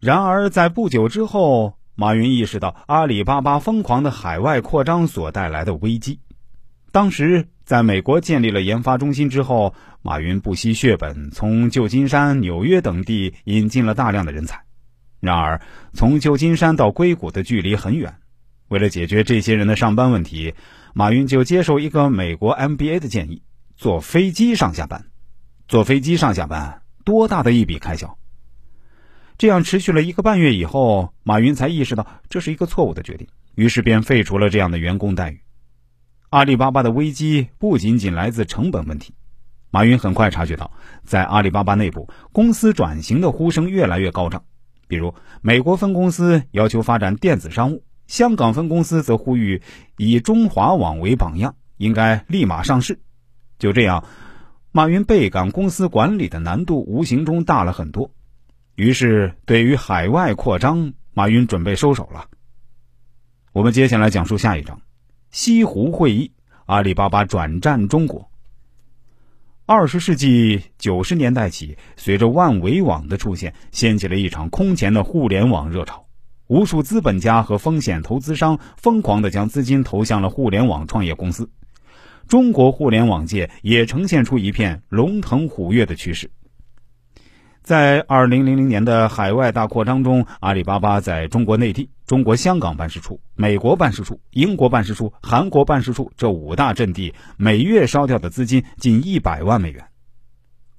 然而，在不久之后，马云意识到阿里巴巴疯狂的海外扩张所带来的危机。当时，在美国建立了研发中心之后，马云不惜血本，从旧金山、纽约等地引进了大量的人才。然而，从旧金山到硅谷的距离很远，为了解决这些人的上班问题，马云就接受一个美国 MBA 的建议，坐飞机上下班。坐飞机上下班，多大的一笔开销！这样持续了一个半月以后，马云才意识到这是一个错误的决定，于是便废除了这样的员工待遇。阿里巴巴的危机不仅仅来自成本问题，马云很快察觉到，在阿里巴巴内部，公司转型的呼声越来越高涨。比如，美国分公司要求发展电子商务，香港分公司则呼吁以中华网为榜样，应该立马上市。就这样，马云倍感公司管理的难度无形中大了很多。于是，对于海外扩张，马云准备收手了。我们接下来讲述下一章：西湖会议，阿里巴巴转战中国。二十世纪九十年代起，随着万维网的出现，掀起了一场空前的互联网热潮。无数资本家和风险投资商疯狂的将资金投向了互联网创业公司，中国互联网界也呈现出一片龙腾虎跃的趋势。在二零零零年的海外大扩张中，阿里巴巴在中国内地、中国香港办事处、美国办事处、英国办事处、韩国办事处这五大阵地，每月烧掉的资金近一百万美元。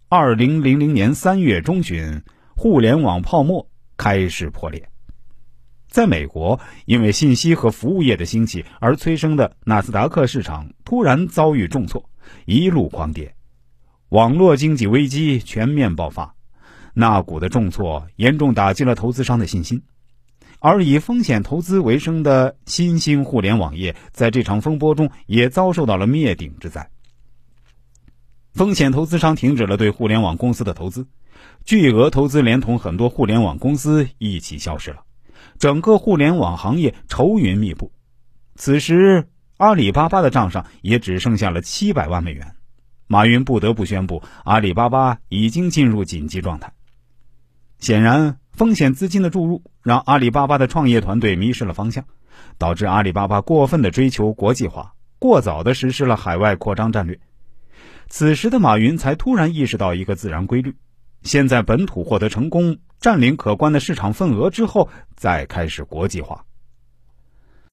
二零零零年三月中旬，互联网泡沫开始破裂。在美国，因为信息和服务业的兴起而催生的纳斯达克市场突然遭遇重挫，一路狂跌，网络经济危机全面爆发。那股的重挫严重打击了投资商的信心，而以风险投资为生的新兴互联网业在这场风波中也遭受到了灭顶之灾。风险投资商停止了对互联网公司的投资，巨额投资连同很多互联网公司一起消失了，整个互联网行业愁云密布。此时，阿里巴巴的账上也只剩下了七百万美元，马云不得不宣布，阿里巴巴已经进入紧急状态。显然，风险资金的注入让阿里巴巴的创业团队迷失了方向，导致阿里巴巴过分的追求国际化，过早的实施了海外扩张战略。此时的马云才突然意识到一个自然规律：先在本土获得成功，占领可观的市场份额之后，再开始国际化。